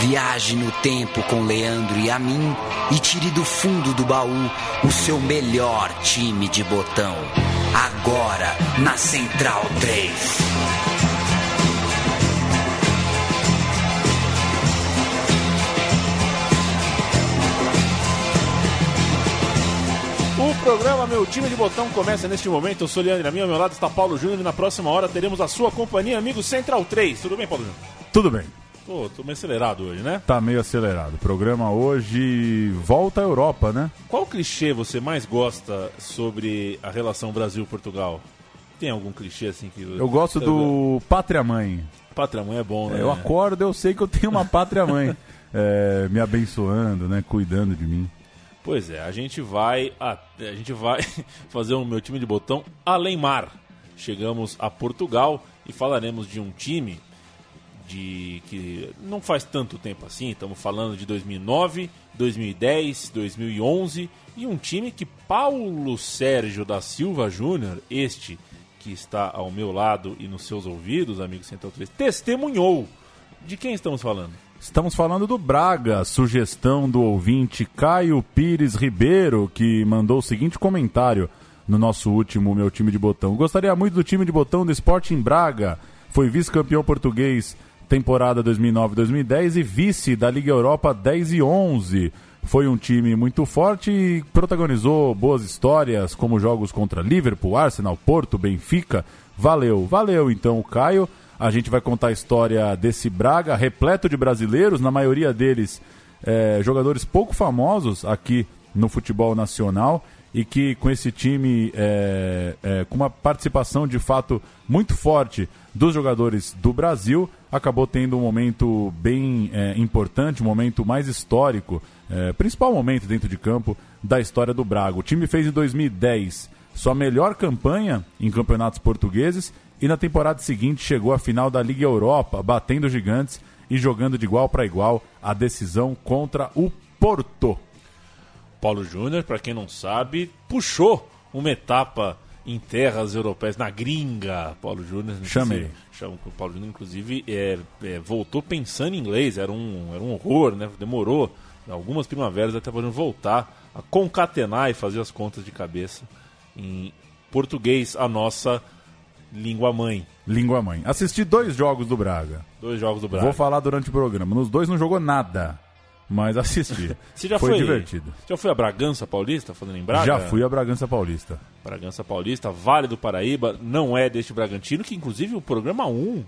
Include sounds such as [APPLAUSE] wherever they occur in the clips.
Viaje no tempo com Leandro e a mim e tire do fundo do baú o seu melhor time de botão. Agora na Central 3. O programa Meu Time de Botão começa neste momento. Eu sou Leandro Amin, ao meu lado está Paulo Júnior e na próxima hora teremos a sua companhia, amigo Central 3. Tudo bem, Paulo Júnior? Tudo bem. Tô, tô meio acelerado hoje, né? Tá meio acelerado. O programa hoje volta à Europa, né? Qual clichê você mais gosta sobre a relação Brasil-Portugal? Tem algum clichê assim que. Eu gosto do Pátria Mãe. Pátria Mãe é bom, né? Eu acordo, eu sei que eu tenho uma Pátria Mãe [LAUGHS] é, me abençoando, né? Cuidando de mim. Pois é, a gente vai a, a gente vai [LAUGHS] fazer o meu time de botão além mar. Chegamos a Portugal e falaremos de um time de que não faz tanto tempo assim, estamos falando de 2009, 2010, 2011 e um time que Paulo Sérgio da Silva Júnior, este que está ao meu lado e nos seus ouvidos, amigo Central 3, testemunhou. De quem estamos falando? Estamos falando do Braga, sugestão do ouvinte Caio Pires Ribeiro, que mandou o seguinte comentário no nosso último Meu Time de Botão. Gostaria muito do time de botão do Sporting Braga. Foi vice-campeão português temporada 2009-2010 e vice da Liga Europa 10 e 11. Foi um time muito forte e protagonizou boas histórias, como jogos contra Liverpool, Arsenal, Porto, Benfica. Valeu, valeu então o Caio. A gente vai contar a história desse Braga, repleto de brasileiros, na maioria deles é, jogadores pouco famosos aqui no futebol nacional e que com esse time, é, é, com uma participação de fato muito forte dos jogadores do Brasil, acabou tendo um momento bem é, importante, um momento mais histórico, é, principal momento dentro de campo da história do Braga. O time fez em 2010 sua melhor campanha em campeonatos portugueses e na temporada seguinte chegou à final da Liga Europa, batendo gigantes e jogando de igual para igual a decisão contra o Porto. Paulo Júnior, para quem não sabe, puxou uma etapa em terras europeias, na gringa. Paulo Júnior. Chamei. Chama, o Paulo Júnior, inclusive, é, é, voltou pensando em inglês, era um, era um horror, né? Demorou algumas primaveras até Júnior voltar a concatenar e fazer as contas de cabeça em português, a nossa língua mãe. Língua mãe. Assisti dois jogos do Braga. Dois jogos do Braga. Vou falar durante o programa. Nos dois não jogou nada. Mas assisti. [LAUGHS] Você já foi, foi divertido. Já foi a Bragança Paulista, falando em Braga? Já fui a Bragança Paulista. Bragança Paulista, Vale do Paraíba, não é deste Bragantino, que inclusive o programa 1,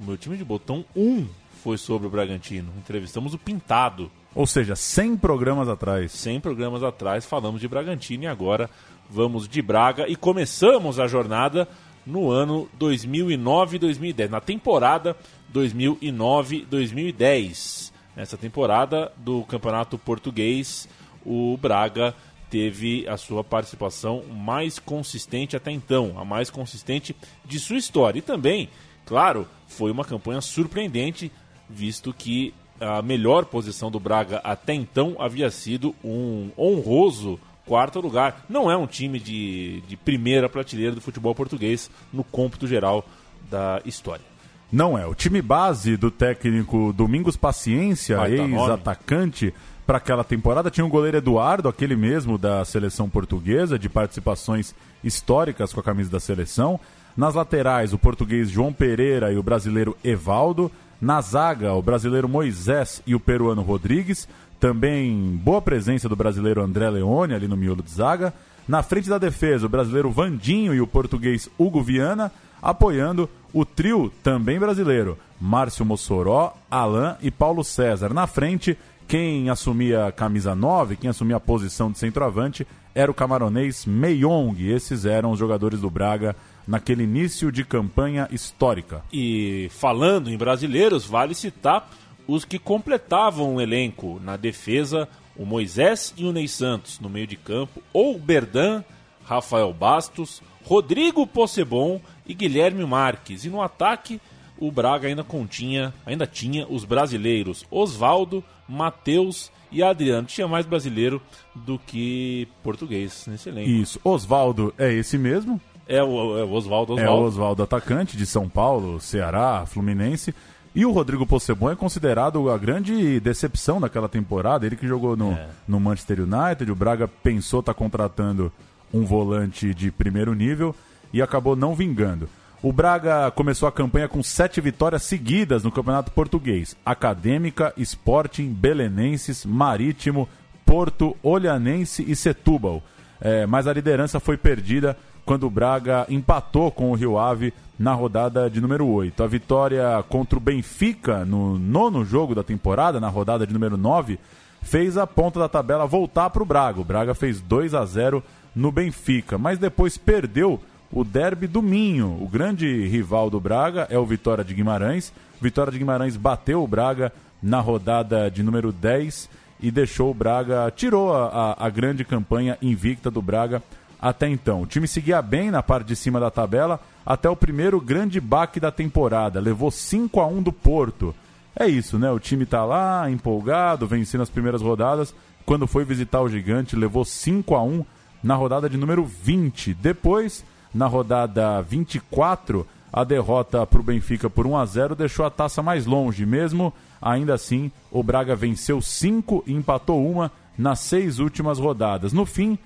o meu time de botão 1 foi sobre o Bragantino. Entrevistamos o Pintado. Ou seja, 100 programas atrás. 100 programas atrás falamos de Bragantino e agora vamos de Braga e começamos a jornada no ano 2009-2010, na temporada 2009-2010. Nessa temporada do Campeonato Português, o Braga teve a sua participação mais consistente até então, a mais consistente de sua história. E também, claro, foi uma campanha surpreendente, visto que a melhor posição do Braga até então havia sido um honroso quarto lugar. Não é um time de, de primeira prateleira do futebol português no cômputo geral da história. Não é. O time base do técnico Domingos Paciência, ex-atacante, para aquela temporada tinha o goleiro Eduardo, aquele mesmo da seleção portuguesa, de participações históricas com a camisa da seleção. Nas laterais, o português João Pereira e o brasileiro Evaldo. Na zaga, o brasileiro Moisés e o peruano Rodrigues. Também boa presença do brasileiro André Leone ali no miolo de zaga. Na frente da defesa, o brasileiro Vandinho e o português Hugo Viana, apoiando o trio também brasileiro, Márcio Mossoró, Alain e Paulo César. Na frente, quem assumia a camisa 9, quem assumia a posição de centroavante, era o camaronês Meyong. Esses eram os jogadores do Braga naquele início de campanha histórica. E falando em brasileiros, vale citar os que completavam o elenco na defesa, o Moisés e o Ney Santos, no meio de campo, ou Berdan, Rafael Bastos, Rodrigo Possebon e Guilherme Marques. E no ataque, o Braga ainda continha, ainda tinha os brasileiros Oswaldo, Matheus e Adriano. Tinha mais brasileiro do que português nesse elenco. Isso. Oswaldo é esse mesmo? É o, é o Oswaldo, É o Oswaldo, atacante de São Paulo, Ceará, Fluminense. E o Rodrigo Possebon é considerado a grande decepção daquela temporada. Ele que jogou no, é. no Manchester United, o Braga pensou estar tá contratando um volante de primeiro nível e acabou não vingando. O Braga começou a campanha com sete vitórias seguidas no Campeonato Português: Acadêmica, Sporting, Belenenses, Marítimo, Porto, Olhanense e Setúbal. É, mas a liderança foi perdida quando o Braga empatou com o Rio Ave na rodada de número 8. A vitória contra o Benfica no nono jogo da temporada, na rodada de número 9, fez a ponta da tabela voltar para o Braga. O Braga fez 2 a 0 no Benfica, mas depois perdeu o derby do Minho. O grande rival do Braga é o Vitória de Guimarães. Vitória de Guimarães bateu o Braga na rodada de número 10 e deixou o Braga, tirou a, a, grande campanha invicta do Braga até então. O time seguia bem na parte de cima da tabela até o primeiro grande baque da temporada. Levou 5 a 1 do Porto. É isso, né? O time tá lá, empolgado, vencendo as primeiras rodadas. Quando foi visitar o Gigante, levou 5 a 1 na rodada de número 20. Depois, na rodada 24, a derrota para o Benfica por 1 a 0 deixou a taça mais longe. Mesmo ainda assim, o Braga venceu 5 e empatou uma nas seis últimas rodadas. No fim,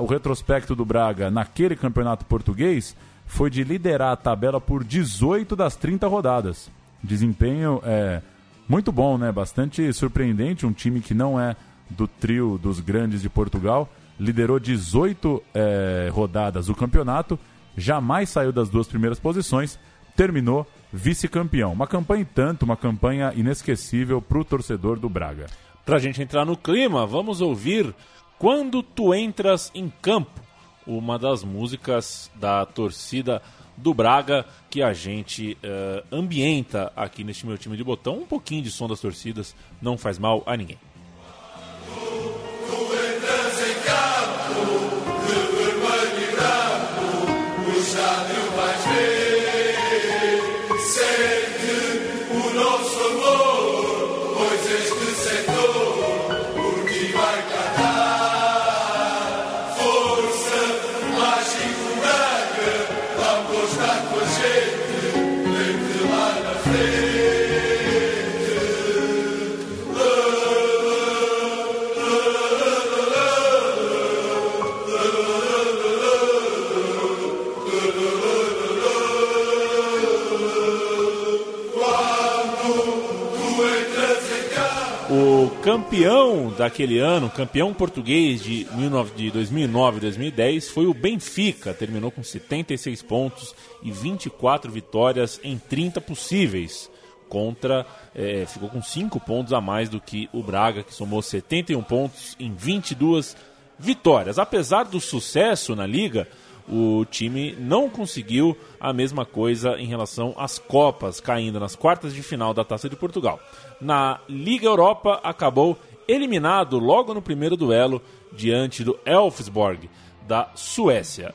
o retrospecto do Braga naquele campeonato português foi de liderar a tabela por 18 das 30 rodadas. Desempenho é muito bom, né? Bastante surpreendente. Um time que não é do trio dos grandes de Portugal. Liderou 18 é, rodadas do campeonato, jamais saiu das duas primeiras posições, terminou vice-campeão. Uma campanha e tanto, uma campanha inesquecível para o torcedor do Braga. Para a gente entrar no clima, vamos ouvir quando Tu Entras em Campo, uma das músicas da torcida do Braga que a gente uh, ambienta aqui neste meu time de botão. Um pouquinho de som das torcidas não faz mal a ninguém. Campeão daquele ano, campeão português de, 2009 e 2010, foi o Benfica. Terminou com 76 pontos e 24 vitórias em 30 possíveis. Contra, é, ficou com 5 pontos a mais do que o Braga, que somou 71 pontos em 22 vitórias. Apesar do sucesso na liga, o time não conseguiu a mesma coisa em relação às Copas, caindo nas quartas de final da Taça de Portugal na Liga Europa, acabou eliminado logo no primeiro duelo diante do Elfsborg da Suécia.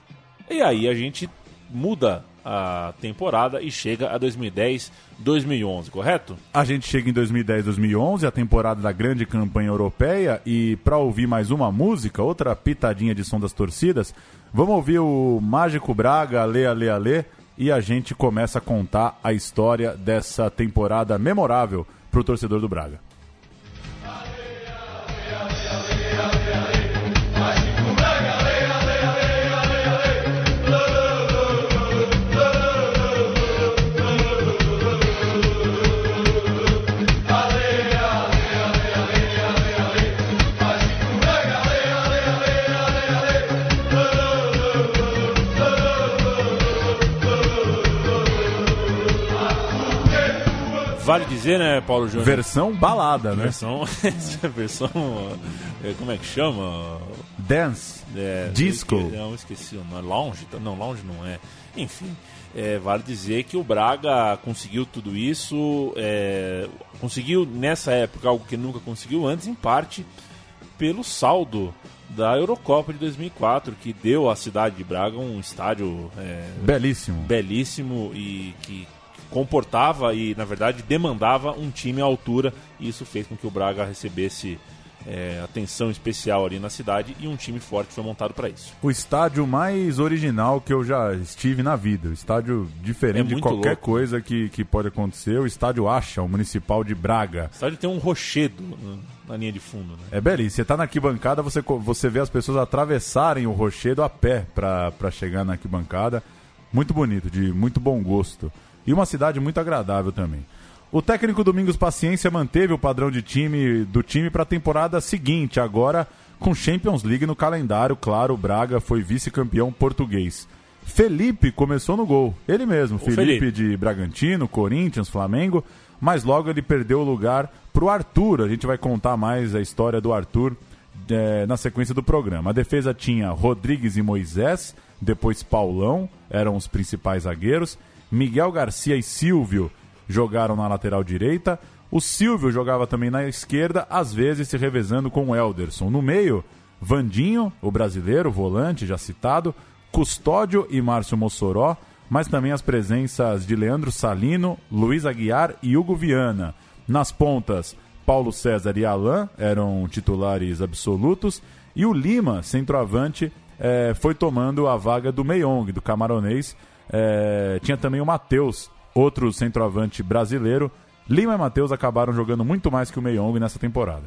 E aí a gente muda a temporada e chega a 2010-2011, correto? A gente chega em 2010-2011, a temporada da grande campanha europeia, e para ouvir mais uma música, outra pitadinha de som das torcidas, vamos ouvir o Mágico Braga, Ale, Ale, Ale, e a gente começa a contar a história dessa temporada memorável para o torcedor do Braga. Vale dizer, né, Paulo Júnior? Versão balada, né? Versão. [LAUGHS] versão. É, como é que chama? Dance. É, Disco. não, esqueci o nome. Lounge? Não, lounge não é. Enfim. É, vale dizer que o Braga conseguiu tudo isso, é, conseguiu nessa época algo que nunca conseguiu antes, em parte pelo saldo da Eurocopa de 2004, que deu à cidade de Braga um estádio é, belíssimo, belíssimo e que comportava e, na verdade, demandava um time à altura, e isso fez com que o Braga recebesse é, atenção especial ali na cidade e um time forte foi montado para isso. O estádio mais original que eu já estive na vida. O estádio diferente É de qualquer louco. coisa que, que pode acontecer. O estádio Acha, o municipal de Braga. O estádio tem um rochedo na linha de fundo, né? É belíssimo. Você tá na arquibancada, você, você vê as pessoas atravessarem o rochedo a pé pra chegar na arquibancada. Muito bonito, de muito bom gosto. E uma cidade muito agradável também. O técnico Domingos Paciência manteve o padrão de time do time para a temporada seguinte, agora com Champions League no calendário. Claro, o Braga foi vice-campeão português. Felipe começou no gol, ele mesmo, Felipe, Felipe. de Bragantino, Corinthians, Flamengo, mas logo ele perdeu o lugar pro Arthur. A gente vai contar mais a história do Arthur eh, na sequência do programa. A defesa tinha Rodrigues e Moisés, depois Paulão, eram os principais zagueiros. Miguel Garcia e Silvio jogaram na lateral direita. O Silvio jogava também na esquerda, às vezes se revezando com o Elderson. No meio, Vandinho, o brasileiro, volante já citado, Custódio e Márcio Mossoró, mas também as presenças de Leandro Salino, Luiz Aguiar e Hugo Viana. Nas pontas, Paulo César e Alain eram titulares absolutos, e o Lima, centroavante, eh, foi tomando a vaga do Meyong, do camaronês. Eh, tinha também o Matheus, outro centroavante brasileiro. Lima e Matheus acabaram jogando muito mais que o Meyong nessa temporada.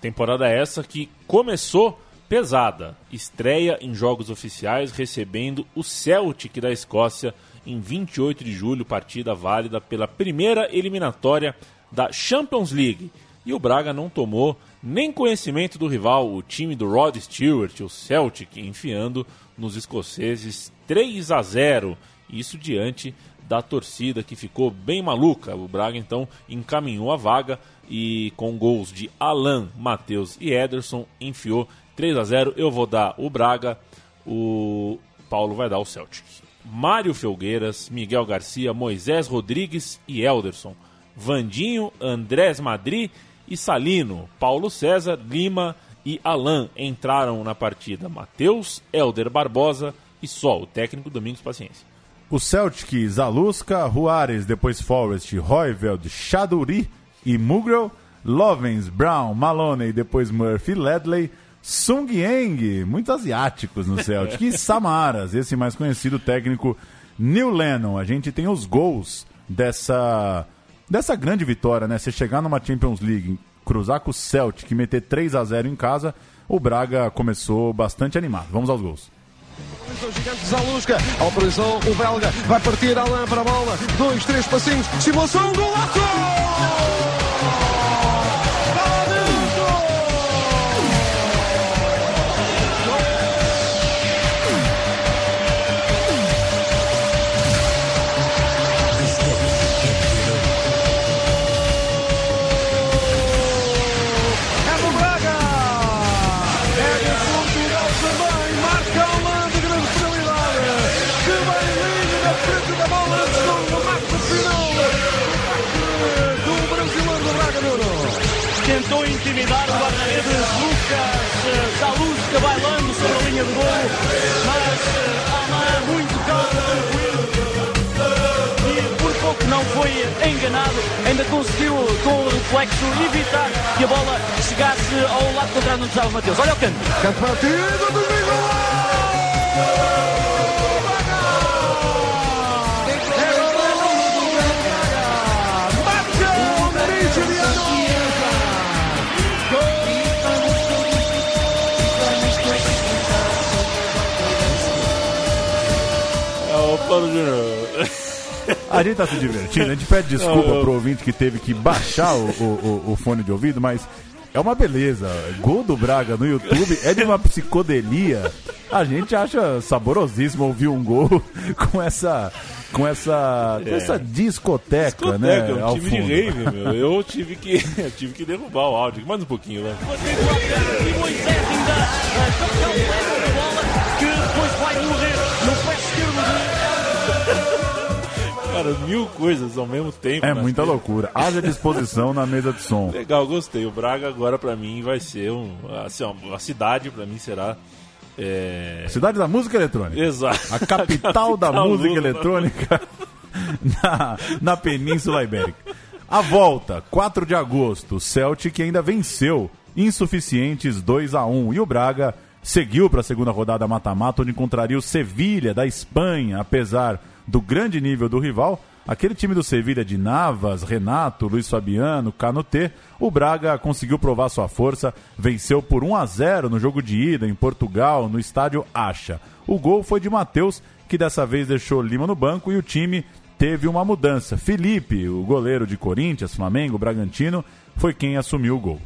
Temporada essa que começou pesada. Estreia em jogos oficiais, recebendo o Celtic da Escócia em 28 de julho, partida válida pela primeira eliminatória da Champions League. E o Braga não tomou nem conhecimento do rival, o time do Rod Stewart, o Celtic, enfiando nos escoceses 3 a 0. Isso diante da torcida que ficou bem maluca. O Braga então encaminhou a vaga e com gols de Alan, Matheus e Ederson enfiou 3 a 0. Eu vou dar o Braga, o Paulo vai dar o Celtic. Mário Felgueiras, Miguel Garcia, Moisés Rodrigues e Elderson. Vandinho, Andrés Madri e Salino. Paulo César, Lima e Alan entraram na partida. Matheus, Elder Barbosa e só o técnico Domingos Paciência. O Celtic, Zaluska, Juarez, depois Forrest, Royveld, Chaduri e Mugrel, Lovens, Brown, Maloney, depois Murphy, Ledley, Sung Yang, muito asiáticos no Celtic, e [LAUGHS] Samaras, esse mais conhecido técnico Neil Lennon. A gente tem os gols dessa, dessa grande vitória, né? Você chegar numa Champions League, cruzar com o Celtic e meter 3 a 0 em casa, o Braga começou bastante animado. Vamos aos gols. O gigante Zalusca, autorizou o belga, vai partir Alain para a bola, dois, três passinhos, simulação, golaço! E pouco não foi enganado, ainda conseguiu com o reflexo evitar que a bola chegasse ao lado contrário do Gustavo Mateus. Olha o canto. Canto partido do É o Paulo Júnior. A gente tá se divertindo, a gente pede desculpa pro ouvinte que teve que baixar o, o- o- fone de ouvido, mas é uma beleza. Gol do Braga no YouTube é de uma psicodelia. A gente acha saborosíssimo ouvir um gol [LAUGHS] com essa. Com essa, com essa discoteca, né? Discoteca, é um time fundo. de rave, meu. [LAUGHS] Eu tive que, eu tive que derrubar o áudio. Mais um pouquinho, vai. E Moisés ainda eh, toca o bola que depois vai morrer Cara, mil coisas ao mesmo tempo. É né? muita loucura. Haja disposição na mesa de som. Legal, gostei. O Braga agora pra mim vai ser um. Assim, a cidade pra mim será. É... Cidade da música eletrônica. Exato. A capital [LAUGHS] da música Lula. eletrônica [LAUGHS] na, na Península Ibérica. A volta, 4 de agosto, o Celtic ainda venceu insuficientes 2 a 1 E o Braga seguiu para a segunda rodada mata-mata, onde encontraria o Sevilha da Espanha, apesar do grande nível do rival. Aquele time do Sevilha de Navas, Renato, Luiz Fabiano, Canutê, o Braga conseguiu provar sua força, venceu por 1 a 0 no jogo de ida em Portugal, no estádio Acha. O gol foi de Matheus, que dessa vez deixou Lima no banco e o time teve uma mudança. Felipe, o goleiro de Corinthians, Flamengo, Bragantino, foi quem assumiu o gol.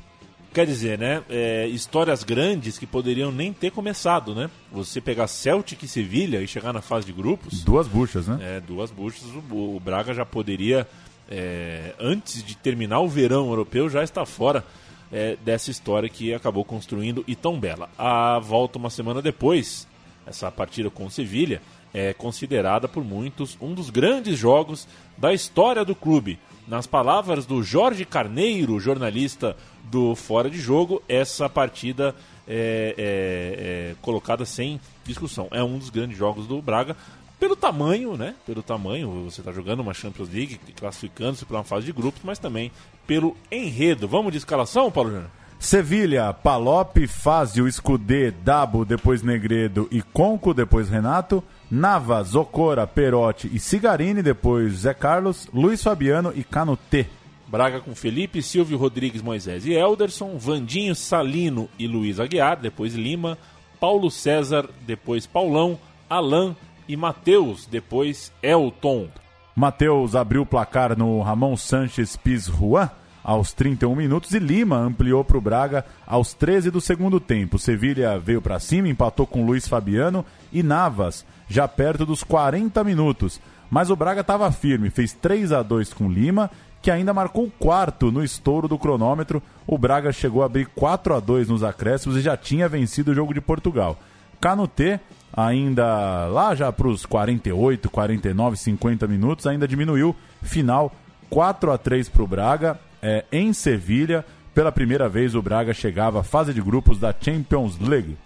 Quer dizer, né? é, histórias grandes que poderiam nem ter começado, né? Você pegar Celtic e Sevilha e chegar na fase de grupos. Duas buchas, né? É, duas buchas, o, o Braga já poderia, é, antes de terminar o verão europeu, já estar fora é, dessa história que acabou construindo e tão bela. A volta uma semana depois, essa partida com Sevilha, é considerada por muitos um dos grandes jogos da história do clube. Nas palavras do Jorge Carneiro, jornalista do Fora de Jogo, essa partida é, é- é colocada sem discussão. É um dos grandes jogos do Braga. Pelo tamanho, né? Pelo tamanho, você está jogando uma Champions League, classificando-se para uma fase de grupos, mas também pelo enredo. Vamos de escalação, Paulo Júnior? Sevilha, Palop, Fázio, Escudê, Dabo, depois Negredo e Conco, depois Renato. Navas, Ocora, Perotti e Cigarini, depois Zé Carlos, Luiz Fabiano e Canutê. Braga com Felipe, Silvio Rodrigues, Moisés e Elderson, Vandinho, Salino e Luiz Aguiar, depois Lima, Paulo César, depois Paulão, Alain e Matheus, depois Elton. Matheus abriu o placar no Ramon Sanches Pizjuan aos 31 minutos e Lima ampliou para o Braga aos 13 do segundo tempo. Sevilha veio para cima, empatou com Luiz Fabiano e Navas, já perto dos 40 minutos. Mas o Braga estava firme, fez 3 a 2 com Lima, que ainda marcou o quarto no estouro do cronômetro. O Braga chegou a abrir 4 a 2 nos acréscimos e já tinha vencido o jogo de Portugal. Canutê, ainda lá já para os 48, 49, 50 minutos, ainda diminuiu. Final 4 a 3 para o Braga, é, em Sevilha. Pela primeira vez o Braga chegava à fase de grupos da Champions League.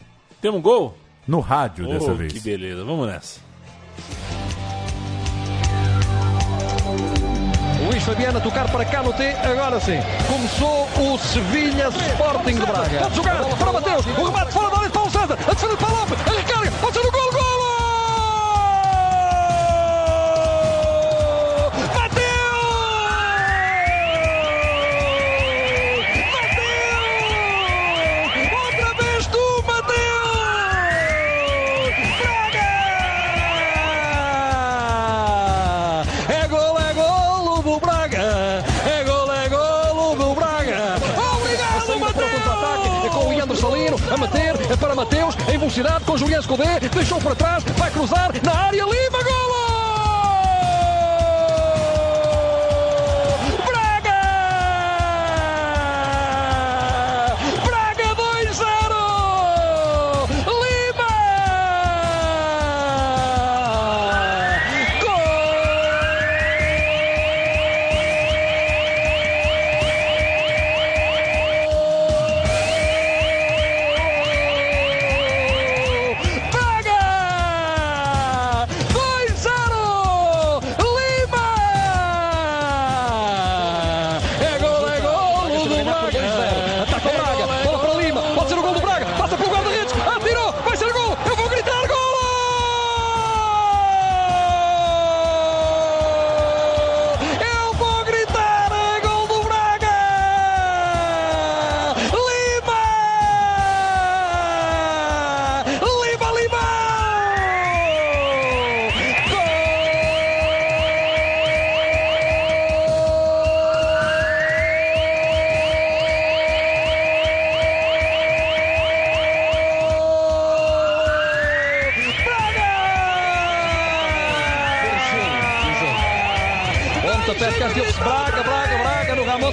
Temos um gol? No rádio dessa Oh, vez. Que beleza, vamos nessa. Luís Fabiano a tocar para Canute, agora sim. Começou o Sevilha Sporting de Braga. Pode jogar para Mateus, o remate fora da área de Paulo César, a defesa de Paulo Lopes, a recarga, velocidade com Julián Escudé, deixou para trás, vai cruzar na área, Lima, golo!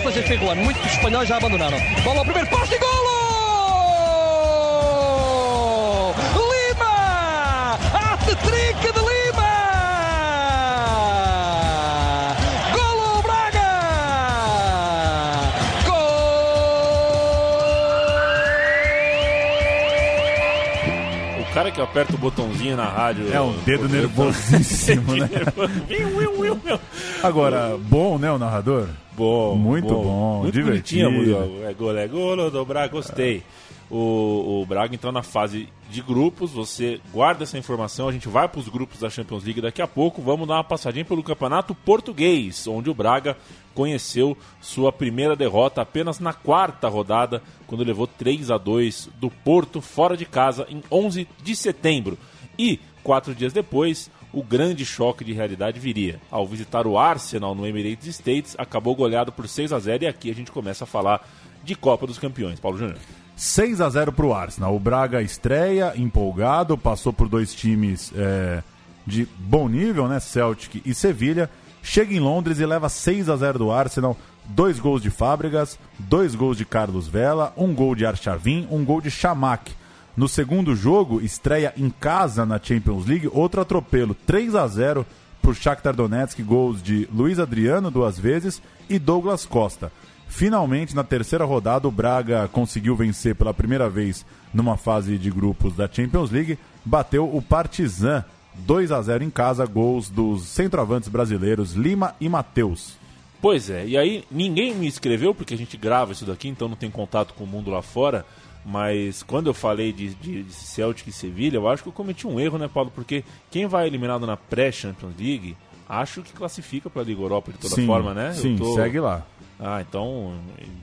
Braga no Ramos, mas enfim, Juan, muitos espanhóis já abandonaram. Bola ao primeiro poste e golo! Lima! Hat-trick de Lima! Golo Braga! Gol! O cara que aperta o botãozinho na rádio. É um dedo nervosíssimo, né? [LAUGHS] Agora, bom, né, o narrador? Bom, Muito bom, muito divertido. É gol, é gol do Braga, gostei. O, o Braga entrou na fase de grupos, você guarda essa informação, a gente vai para os grupos da Champions League daqui a pouco. Vamos dar uma passadinha pelo Campeonato Português, onde o Braga conheceu sua primeira derrota apenas na quarta rodada, quando levou 3 a 2 do Porto fora de casa em 11 de setembro. E quatro dias depois, o grande choque de realidade viria. Ao visitar o Arsenal no Emirates States, acabou goleado por 6 a 0 e aqui a gente começa a falar de Copa dos Campeões. Paulo Júnior. 6 a 0 pro Arsenal. O Braga estreia, empolgado, passou por dois times é, de bom nível, né? Celtic e Sevilha. Chega em Londres e leva 6 a 0 do Arsenal. Dois gols de Fábregas, dois gols de Carlos Vela, um gol de Archavin, um gol de Chamac. No segundo jogo, estreia em casa na Champions League, outro atropelo, 3 a 0 por Shakhtar Donetsk, gols de Luiz Adriano duas vezes e Douglas Costa. Finalmente, na terceira rodada, o Braga conseguiu vencer pela primeira vez numa fase de grupos da Champions League, bateu o Partizan 2 a 0 em casa, gols dos centroavantes brasileiros Lima e Matheus. Pois é, e aí ninguém me escreveu, porque a gente grava isso daqui, então não tem contato com o mundo lá fora. Mas quando eu falei de, de, de Celtic e Sevilha, eu acho que eu cometi um erro, né, Paulo? Porque quem vai eliminado na pré-Champions League, acho que classifica para a Liga Europa de toda sim, forma, né? Sim, tô- segue lá. Ah, então,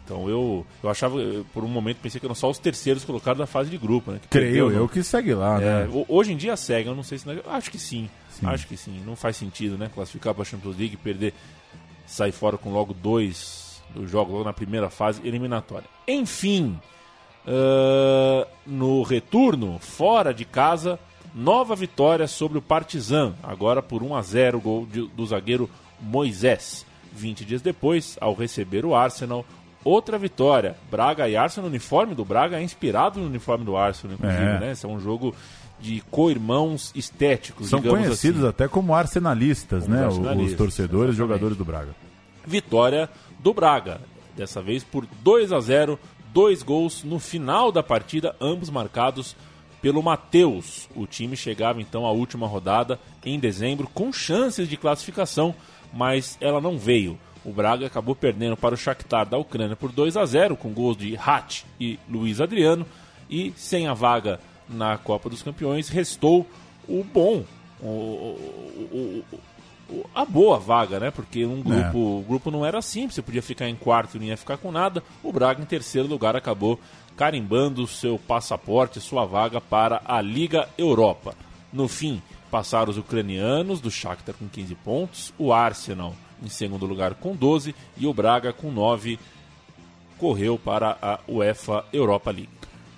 então eu, eu achava, eu, por um momento pensei que eram só os terceiros colocados da fase de grupo, né? que Creio perdeu, eu né? que segue lá, É, né? ho- hoje em dia segue, eu não sei se. não- Acho que sim, Sim. Acho que sim. Não faz sentido, né? Classificar para a Champions League, perder, sair fora com logo dois do jogo, logo na primeira fase eliminatória. Enfim, ah, no retorno, fora de casa, nova vitória sobre o Partizan, agora por 1 a 0 gol de- do zagueiro Moisés. 20 dias depois, ao receber o Arsenal, outra vitória. Braga e Arsenal, o uniforme do Braga é inspirado no uniforme do Arsenal, inclusive, É. né? Esse é um jogo de co-irmãos estéticos, São conhecidos assim. até como arsenalistas, Como né? os Os arsenalistas, torcedores, exatamente. jogadores do Braga. Vitória do Braga, dessa vez por 2 a 0, dois gols no final da partida, ambos marcados pelo Matheus. O time chegava então à última rodada em dezembro com chances de classificação, mas ela não veio. O Braga acabou perdendo para o Shakhtar da Ucrânia por 2 a 0 com gols de Hatch e Luiz Adriano e sem a vaga na Copa dos Campeões restou o bom, o- o- a boa vaga, né? Porque um grupo, o grupo não era simples, você podia ficar em quarto e não ia ficar com nada. O Braga, em terceiro lugar, acabou carimbando seu passaporte, sua vaga para a Liga Europa. No fim, passaram os ucranianos do Shakhtar com 15 pontos, o Arsenal em segundo lugar com 12 e o Braga com 9 correu para a UEFA Europa League.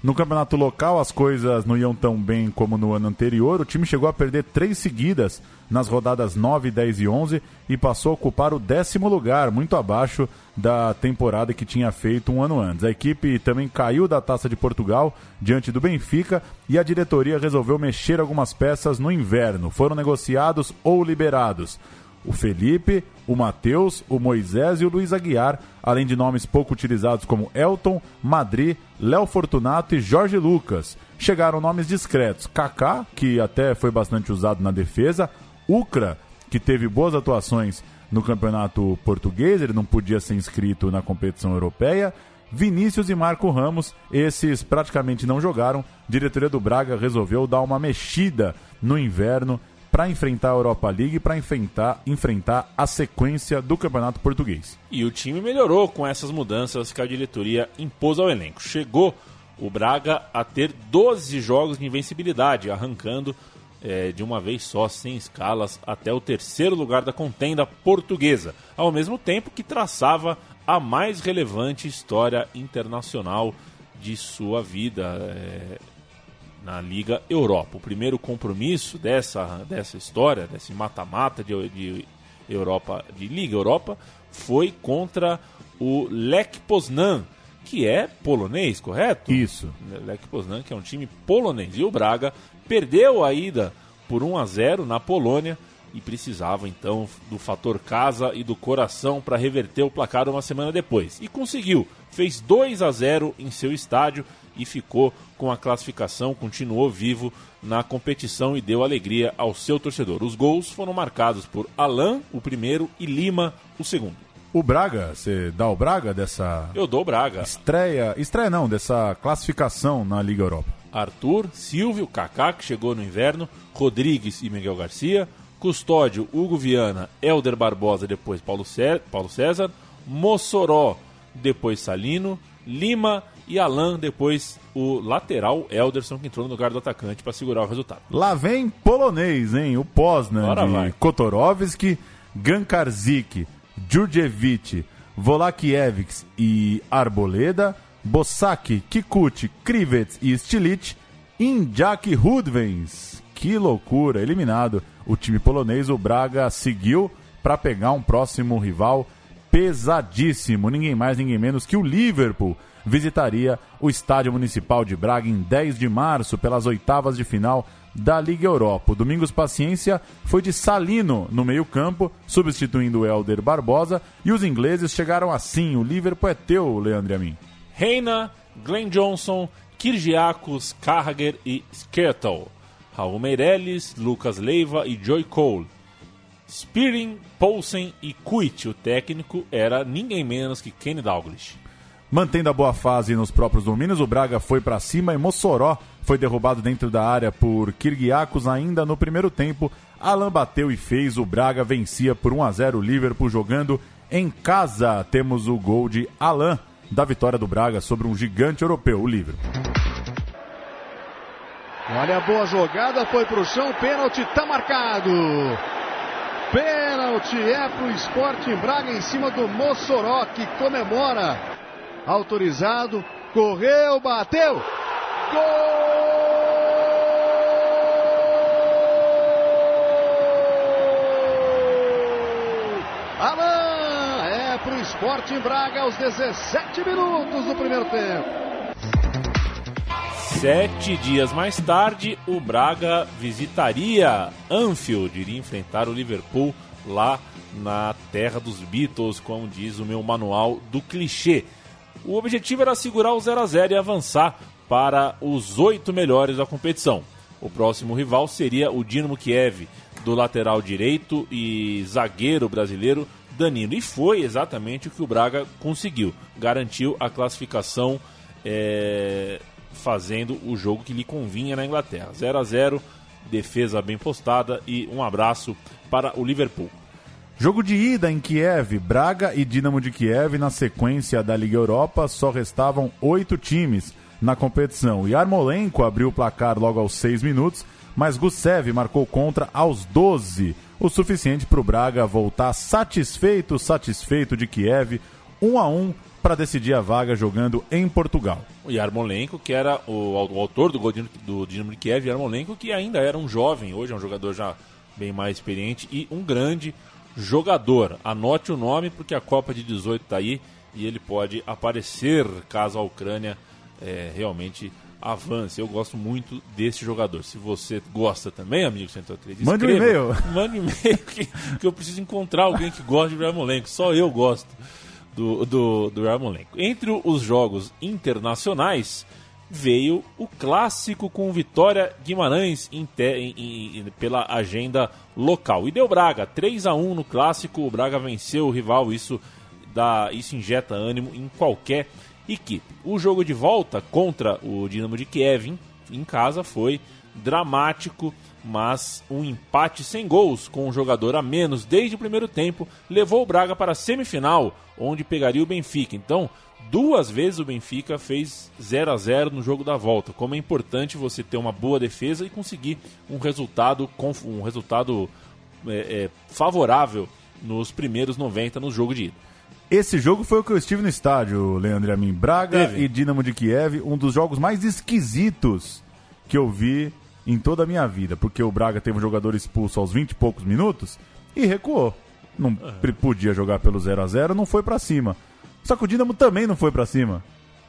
No campeonato local, as coisas não iam tão bem como no ano anterior. O time chegou a perder três seguidas nas rodadas 9, 10 e 11 e passou a ocupar o décimo lugar, muito abaixo da temporada que tinha feito um ano antes. A equipe também caiu da Taça de Portugal diante do Benfica e a diretoria resolveu mexer algumas peças no inverno. Foram negociados ou liberados o Felipe, o Matheus, o Moisés e o Luiz Aguiar, além de nomes pouco utilizados como Elton, Madri, Léo Fortunato e Jorge Lucas. Chegaram nomes discretos: Kaká, que até foi bastante usado na defesa, Ucra, que teve boas atuações no campeonato português, ele não podia ser inscrito na competição europeia. Vinícius e Marco Ramos, esses praticamente não jogaram. Diretoria do Braga resolveu dar uma mexida no inverno para enfrentar a Europa League para enfrentar, enfrentar a sequência do Campeonato Português. E o time melhorou com essas mudanças que a diretoria impôs ao elenco. Chegou o Braga a ter 12 jogos de invencibilidade, arrancando eh, de uma vez só, sem escalas, até o terceiro lugar da contenda portuguesa, ao mesmo tempo que traçava a mais relevante história internacional de sua vida. eh, na Liga Europa. O primeiro compromisso dessa, dessa história, desse mata-mata de, de Europa, de Liga Europa, foi contra o Lech Poznan, que é polonês, correto? Isso. Lech Poznan, que é um time polonês. E o Braga perdeu a ida por 1 a 0 na Polônia e precisava então do fator casa e do coração para reverter o placar uma semana depois. E conseguiu. Fez 2 a 0 em seu estádio e ficou com a classificação, continuou vivo na competição e deu alegria ao seu torcedor. Os gols foram marcados por Alain, o primeiro, e Lima, o segundo. O Braga, você dá o Braga dessa Eu dou o Braga. estreia, estreia não, dessa classificação na Liga Europa? Arthur, Silvio, Kaká, que chegou no inverno, Rodrigues e Miguel Garcia, Custódio, Hugo Viana, Helder Barbosa, depois Paulo, Cé- Paulo César, Mossoró, depois Salino, Lima e Alain, depois o lateral Elderson, que entrou no lugar do atacante para segurar o resultado. Lá vem polonês, hein? O Poznan Bora de vai. Kotorovski, Gankarzik, Djurdjevic, Volakiewicz e Arboleda, Bosak, Kikuchi, Krivets e Stilic, Injak Hudvens. Que loucura, eliminado. O time polonês, o Braga, seguiu para pegar um próximo rival pesadíssimo. Ninguém mais, ninguém menos que o Liverpool visitaria o Estádio Municipal de Braga em 10 de março pelas oitavas de final da Liga Europa. O Domingos Paciência foi de Salino no meio-campo, substituindo o Helder Barbosa, e os ingleses chegaram assim: o Liverpool é teu, Leandro a mim. Reina, Glenn Johnson, Kirgiakos, Carragher e Skirtle. Raul Meirelles, Lucas Leiva e Joy Cole. Spearing, Poulsen e Kuit, o técnico, era ninguém menos que Kenny Dalglish. Mantendo a boa fase nos próprios domínios, o Braga foi para cima e Mossoró foi derrubado dentro da área por Kirguiakos ainda no primeiro tempo. Alan bateu e fez, o Braga vencia por 1 a 0 o Liverpool jogando em casa. Temos o gol de Alan da vitória do Braga sobre um gigante europeu, o Liverpool. Olha a boa jogada, foi pro chão, pênalti, tá marcado. Pênalti é pro Sporting Braga em cima do Mossoró, que comemora. Autorizado, correu, bateu. Gol! Alain, é pro Sporting Braga aos 17 minutos do primeiro tempo. Sete dias mais tarde, o Braga visitaria Anfield, iria enfrentar o Liverpool lá na terra dos Beatles, como diz o meu manual do clichê. O objetivo era segurar o 0 a 0 e avançar para os oito melhores da competição. O próximo rival seria o Dinamo Kiev, do lateral direito e zagueiro brasileiro Danilo. E foi exatamente o que o Braga conseguiu. Garantiu a classificação é, fazendo o jogo que lhe convinha na Inglaterra. 0 a 0 defesa bem postada e um abraço para o Liverpool. Jogo de ida em Kiev, Braga e Dinamo de Kiev na sequência da Liga Europa, só restavam oito times na competição. E Armolenko abriu o placar logo aos seis minutos, mas Gusev marcou contra aos 12, o suficiente para o Braga voltar satisfeito, satisfeito de Kiev, 1 a 1 para decidir a vaga jogando em Portugal. O Yarmolenko, que era o, o autor do gol do Dinamo de Kiev, Yarmolenko, que ainda era um jovem, hoje é um jogador já bem mais experiente e um grande jogador. Anote o nome porque a Copa de 18 está aí e ele pode aparecer caso a Ucrânia eh, realmente avance. Eu gosto muito desse jogador. Se você gosta também, amigo 103, Mande um e-mail. [LAUGHS] Mande um e-mail que, que eu preciso encontrar alguém que gosta de Yarmolenko. Só eu gosto do, do, do Yarmolenko. Entre os jogos internacionais, veio o clássico com Vitória Guimarães em te- em- em- pela agenda local. E deu Braga, 3 a 1 no clássico, o Braga venceu o rival, isso, dá, isso injeta ânimo em qualquer equipe. O jogo de volta contra o Dinamo de Kiev em, em casa foi dramático, mas um empate sem gols com um jogador a menos desde o primeiro tempo levou o Braga para a semifinal, onde pegaria o Benfica. Então, duas vezes o Benfica fez 0 a 0 no jogo da volta. Como é importante você ter uma boa defesa e conseguir um resultado um resultado é, é, favorável nos primeiros 90 no jogo de ida. Esse jogo foi o que eu estive no estádio, Leandro e a mim. Braga Teve. e Dinamo de Kiev, um dos jogos mais esquisitos que eu vi em toda a minha vida. Porque o Braga teve um jogador expulso aos 20 e poucos minutos e recuou. Não p- podia jogar pelo 0 a 0 não foi pra cima. Só que o Dinamo também não foi pra cima.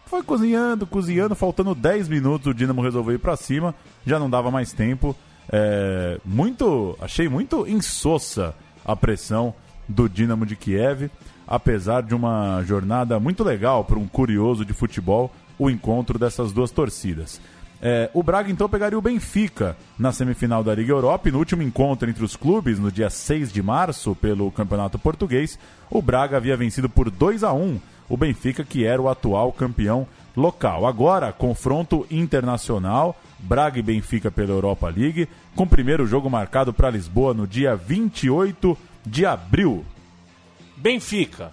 Foi cozinhando, cozinhando, faltando 10 minutos o Dinamo resolveu ir pra cima, já não dava mais tempo. É, muito, achei muito insossa a pressão do Dinamo de Kiev, apesar de uma jornada muito legal para um curioso de futebol, o encontro dessas duas torcidas. É, o Braga então pegaria o Benfica na semifinal da Liga Europa e no último encontro entre os clubes, no dia 6 de março, pelo Campeonato Português, o Braga havia vencido por 2 a 1 o Benfica, que era o atual campeão local. Agora, confronto internacional, Braga e Benfica pela Europa League, com o primeiro jogo marcado para Lisboa no dia 28 de abril. Benfica,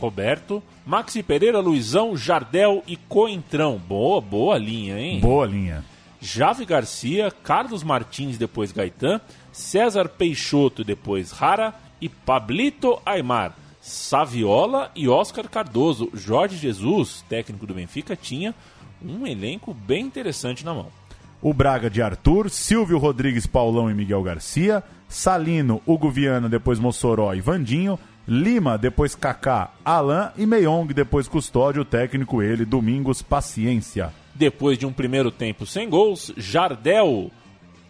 Roberto, Maxi Pereira, Luizão, Jardel e Coentrão. Boa, boa linha, hein? Boa linha. Jave Garcia, Carlos Martins, depois Gaetan, César Peixoto, depois Rara e Pablito Aymar. Saviola e Oscar Cardoso. Jorge Jesus, técnico do Benfica, tinha um elenco bem interessante na mão. O Braga de Arthur, Silvio Rodrigues, Paulão e Miguel Garcia, Salino, Hugo Viana, depois Mossoró e Vandinho, Lima, depois Kaká, Alain e Meyong, depois Custódio, técnico ele, Domingos Paciência. Depois de um primeiro tempo sem gols, Jardel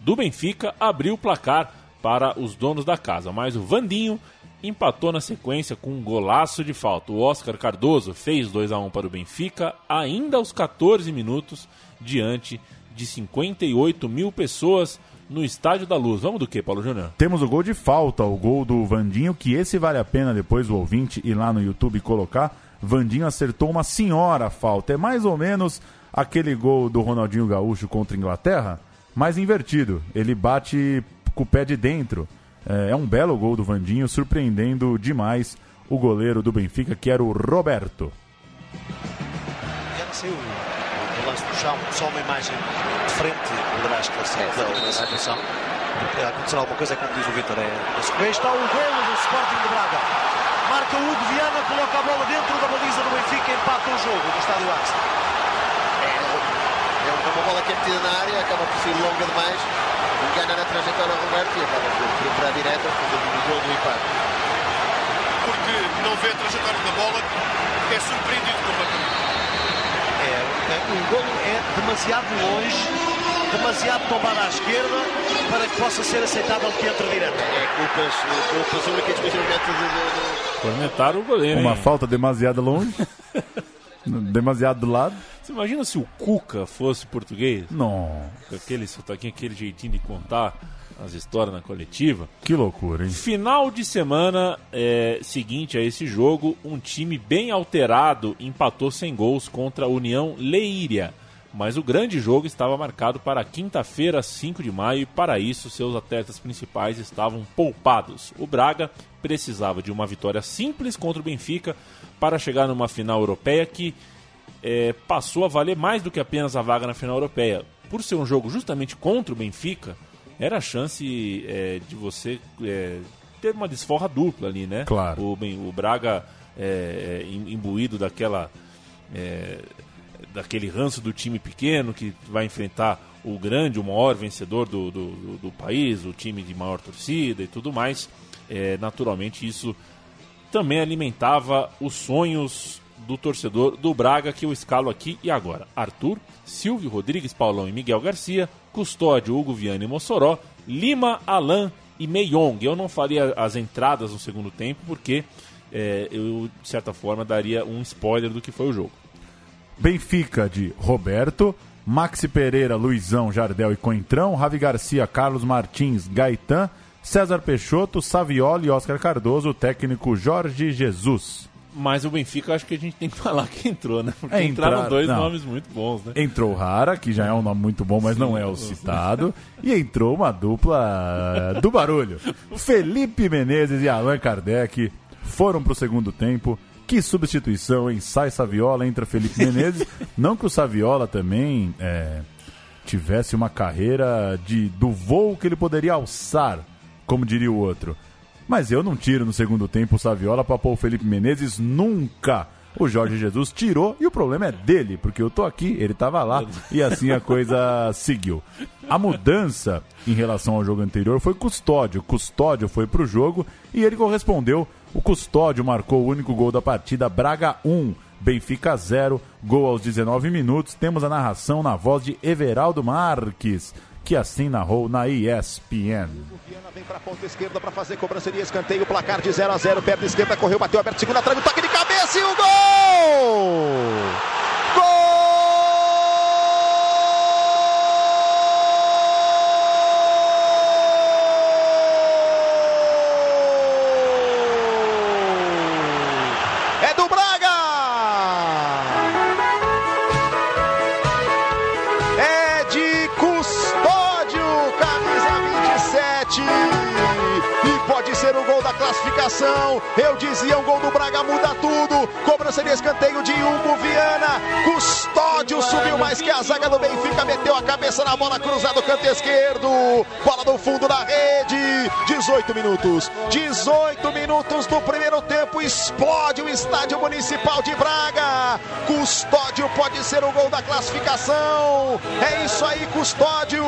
do Benfica abriu o placar para os donos da casa, mas o Vandinho empatou na sequência com um golaço de falta. O Oscar Cardoso fez 2 a 1 para o Benfica, ainda aos 14 minutos, diante de 58 mil pessoas no Estádio da Luz. Vamos do que, Paulo Júnior? Temos o gol de falta, o gol do Vandinho, que esse vale a pena depois o ouvinte ir lá no YouTube colocar. Vandinho acertou uma senhora falta. É mais ou menos aquele gol do Ronaldinho Gaúcho contra a Inglaterra, mas invertido. Ele bate com o pé de dentro. É, é um belo gol do Vandinho, surpreendendo demais o goleiro do Benfica, que era o Roberto. O lance do chão, só uma imagem de frente poderá esclarecer a situação. É, acontecer alguma coisa, é como diz o Vitor. É, aí está o golo do Sporting de Braga. Marca o Hugo Viana, coloca a bola dentro da baliza do Benfica e empata o jogo no estádio Axel. É uma bola que é metida na área, acaba por ser longa demais, engana na trajetória ao Roberto e acaba por entrar direto, fazendo o gol do empate. porque não vê a trajetória da bola, é surpreendido completamente. O golo é demasiado longe, demasiado tombado à esquerda para que possa ser aceitável que entre direto. É culpas, culpas únicas e exclusivamente do, Cornetaram o goleiro, Uma hein? falta demasiado longe, [LAUGHS] demasiado do lado. Você imagina se o Cuca fosse português? Não, Com aquele sotaquinho, aquele jeitinho de contar as histórias na coletiva. que loucura, hein? Final de semana é, seguinte a esse jogo, um time bem alterado empatou sem gols contra a União Leiria. Mas o grande jogo estava marcado para quinta-feira, 5 de maio, e para isso seus atletas principais estavam poupados. O Braga precisava de uma vitória simples contra o Benfica para chegar numa final europeia que é, passou a valer mais do que apenas a vaga na final europeia. Por ser um jogo justamente contra o Benfica, era a chance é, de você é, ter uma desforra dupla ali, né? Claro. O, Ben- o Braga é, é, im- imbuído daquela é, daquele ranço do time pequeno que vai enfrentar o grande, o maior vencedor do, do, do- do país, o time de maior torcida e tudo mais. É, naturalmente isso também alimentava os sonhos do torcedor do Braga que eu escalo aqui e agora. Arthur, Silvio Rodrigues, Paulão e Miguel Garcia, Custódio, Hugo Viana e Mossoró, Lima, Alain e Meyong. Eu não faria as entradas no segundo tempo porque é, eu, de certa forma, daria um spoiler do que foi o jogo. Benfica de Roberto, Maxi Pereira, Luizão, Jardel e Coentrão, Ravi Garcia, Carlos Martins, Gaetan, César Peixoto, Saviola e Oscar Cardoso, técnico Jorge Jesus. Mas o Benfica, acho que a gente tem que falar que entrou, né? Porque É, entraram entraram- dois não. nomes muito bons, né? Entrou Rara, que já é um nome muito bom, mas não é o citado, e entrou uma dupla do barulho. [LAUGHS] Felipe Menezes e Allan Kardec foram pro segundo tempo. Que substituição, hein? Sai Saviola, entra Felipe Menezes. Não que o Saviola também é, tivesse uma carreira de, do voo que ele poderia alçar, como diria o outro. Mas eu não tiro no segundo tempo o Saviola para pôr o Felipe Menezes nunca. O Jorge Jesus tirou e o problema é dele, porque eu tô aqui, ele tava lá e assim a coisa [LAUGHS] seguiu. A mudança em relação ao jogo anterior foi Custódio. Custódio foi pro jogo e ele correspondeu. O Custódio marcou o único gol da partida, Braga 1, Benfica 0, gol aos 19 minutos. Temos a narração na voz de Everaldo Marques, que assim narrou na ESPN. Viana vem para a ponta esquerda para fazer cobrança de escanteio. Placar de 0 a 0 Perna esquerda, correu, bateu aberto, segunda trave, toque de cabeça e o gol! Classificação. Eu dizia, um gol do Braga muda tudo. Cobrança de escanteio de Hugo Viana. Custódio subiu mais que a zaga do Benfica. Meteu a cabeça na bola cruzada do canto esquerdo. Bola no fundo da rede. 18 minutos. 18 minutos do primeiro tempo. Explode o estádio municipal de Braga. Custódio pode ser o gol da classificação. É isso aí, Custódio.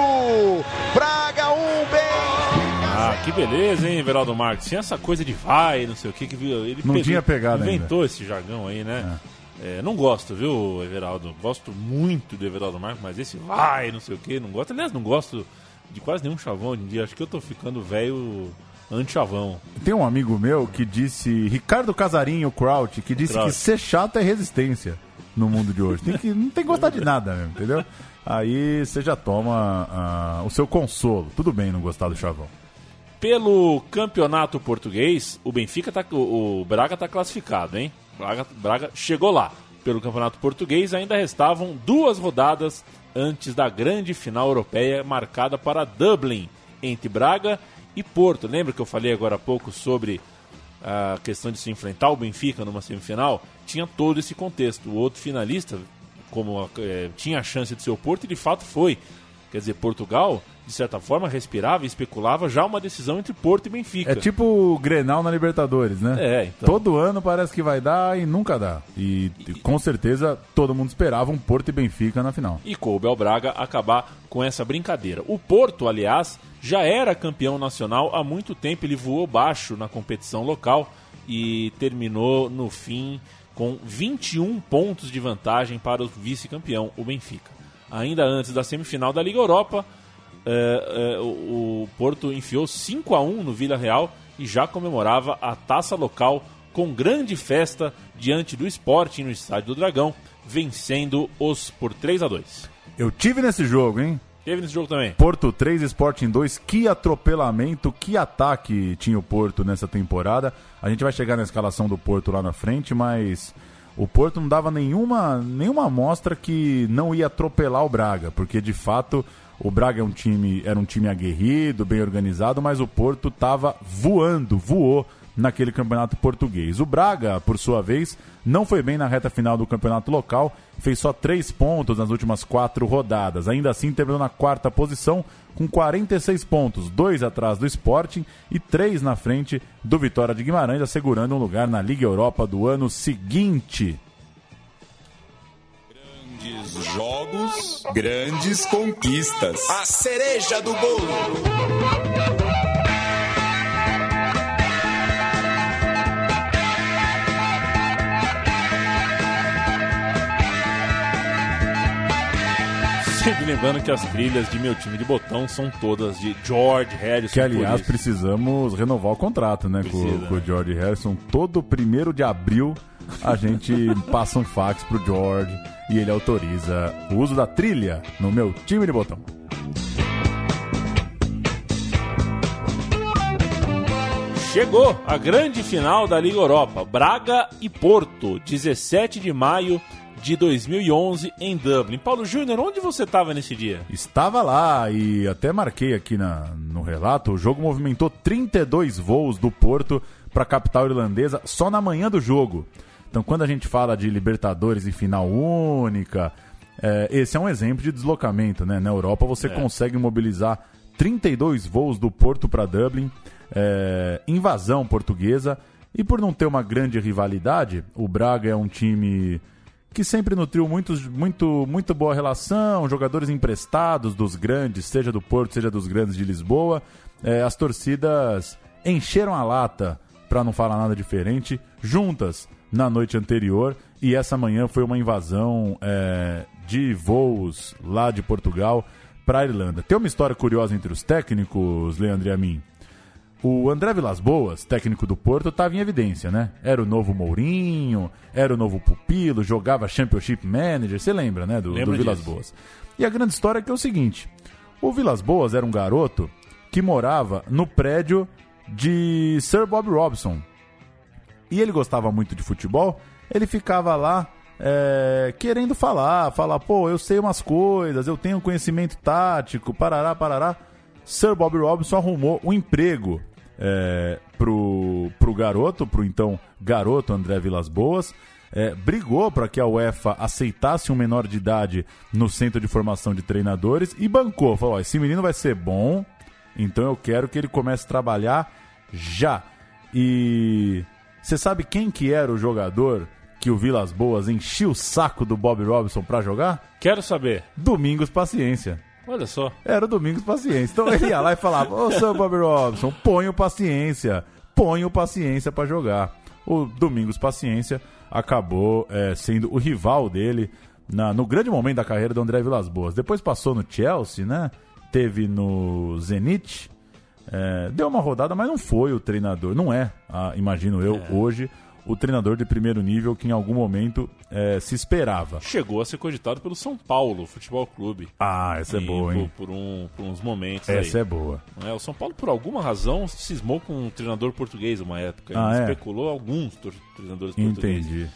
Braga 1, um, bem. Ah, que beleza, hein, Everaldo Marques? Tinha essa coisa de vai, não sei o que, que viu- ele Não pegou- tinha pegado Inventou esse jargão aí, né? É, não gosto, viu, Everaldo? Gosto muito do Everaldo Marques, mas esse vai, não sei o que, não gosto. Aliás, não gosto de quase nenhum chavão hoje em dia. Acho que eu tô ficando velho anti-chavão. Tem um amigo meu que disse, Ricardo Casarinho Kraut, que disse Kraut. que ser chato é resistência no mundo de hoje. Tem que, não tem que gostar de nada mesmo, entendeu? Aí você já toma ah, o seu consolo. Tudo bem não gostar do chavão. Pelo campeonato português, o Benfica tá. O, Braga tá classificado, hein? Braga, Braga chegou lá. Pelo campeonato português, ainda restavam duas rodadas antes da grande final europeia marcada para Dublin, entre Braga e Porto. Lembra que eu falei agora há pouco sobre a questão de se enfrentar o Benfica numa semifinal? Tinha todo esse contexto. O outro finalista, como eh, tinha a chance de ser o Porto, e de fato foi. Quer dizer, Portugal, de certa forma, respirava e especulava já uma decisão entre Porto e Benfica. É tipo o Grenal na Libertadores, né? É, então. Todo ano parece que vai dar e nunca dá. E com certeza todo mundo esperava um Porto e Benfica na final. E coube ao Braga acabar com essa brincadeira. O Porto, aliás, já era campeão nacional há muito tempo. Ele voou baixo na competição local e terminou no fim com 21 pontos de vantagem para o vice-campeão, o Benfica. Ainda antes da semifinal da Liga Europa, eh, o, o Porto enfiou 5 a 1 no Vila Real e já comemorava a taça local com grande festa diante do Sporting no Estádio do Dragão, vencendo-os por 3 a 2 Eu tive nesse jogo, hein? Teve nesse jogo também. Porto 3, Sporting 2. Que atropelamento, que ataque tinha o Porto nessa temporada. A gente vai chegar na escalação do Porto lá na frente, mas o Porto não dava nenhuma, nenhuma amostra que não ia atropelar o Braga, porque de fato o Braga é um time, era um time aguerrido, bem organizado, mas o Porto estava voando, voou naquele campeonato português. O Braga, por sua vez, não foi bem na reta final do campeonato local, fez só três pontos nas últimas quatro rodadas. Ainda assim, terminou na quarta posição com 46 pontos, dois atrás do Sporting e três na frente do Vitória de Guimarães, assegurando um lugar na Liga Europa do ano seguinte. Grandes jogos, grandes conquistas. A cereja do bolo. Sempre lembrando que as trilhas de meu time de botão são todas de George Harrison. Que, aliás, precisamos renovar o contrato, né, com, com o né? George Harrison. Todo primeiro de abril a gente passa um fax pro George e ele autoriza o uso da trilha no meu time de botão. Chegou a grande final da Liga Europa, Braga e Porto, 17 de maio de 2011 em Dublin. Paulo Júnior, onde você estava nesse dia? Estava lá e até marquei aqui na, no relato, o jogo movimentou 32 voos do Porto para a capital irlandesa só na manhã do jogo. Então, quando a gente fala de Libertadores e final única, é, esse é um exemplo de deslocamento. Né? Na Europa, você consegue mobilizar 32 voos do Porto para Dublin, é, invasão portuguesa. E por não ter uma grande rivalidade, o Braga é um time que sempre nutriu muitos, muito, muito boa relação, jogadores emprestados dos grandes, seja do Porto, seja dos grandes de Lisboa. É, as torcidas encheram a lata, para não falar nada diferente, juntas na noite anterior. E essa manhã foi uma invasão é, de voos lá de Portugal para a Irlanda. Tem uma história curiosa entre os técnicos, Leandro e a mim. O André Vilas Boas, técnico do Porto, estava em evidência, né? Era o novo Mourinho, era o novo Pupilo, jogava Championship Manager, você lembra, né? Do, do Vilas disso. Boas. E a grande história é que é o seguinte: o Vilas Boas era um garoto que morava no prédio de Sir Bob Robson. E ele gostava muito de futebol, ele ficava lá é, querendo falar, falar, pô, eu sei umas coisas, eu tenho conhecimento tático, parará, parará. Sir Bob Robinson arrumou um emprego é, pro, pro garoto, pro então garoto André Vilas Boas, é, brigou para que a UEFA aceitasse um menor de idade no centro de formação de treinadores e bancou. Falou: esse menino vai ser bom, então eu quero que ele comece a trabalhar já. E você sabe quem que era o jogador que o Vilas Boas enchia o saco do Bob Robinson para jogar? Quero saber. Domingos Paciência. Olha só. Era o Domingos Paciência. Então ele ia lá e falava: Ô, seu Bob Robinson, põe o paciência. Põe o paciência para jogar. O Domingos Paciência acabou é, sendo o rival dele na- no grande momento da carreira do André Vilas Boas. Depois passou no Chelsea, né? Teve no Zenit. É, deu uma rodada, mas não foi o treinador. Não é, ah, imagino eu, hoje, o treinador de primeiro nível que em algum momento é, se esperava. Chegou a ser cogitado pelo São Paulo Futebol Clube. Ah, essa é E boa, hein? Por, por um- por uns momentos Essa aí. é boa. É, o São Paulo, por alguma razão, cismou com um treinador português uma época. Ah, Ele é? especulou alguns treinadores portugueses. Entendi.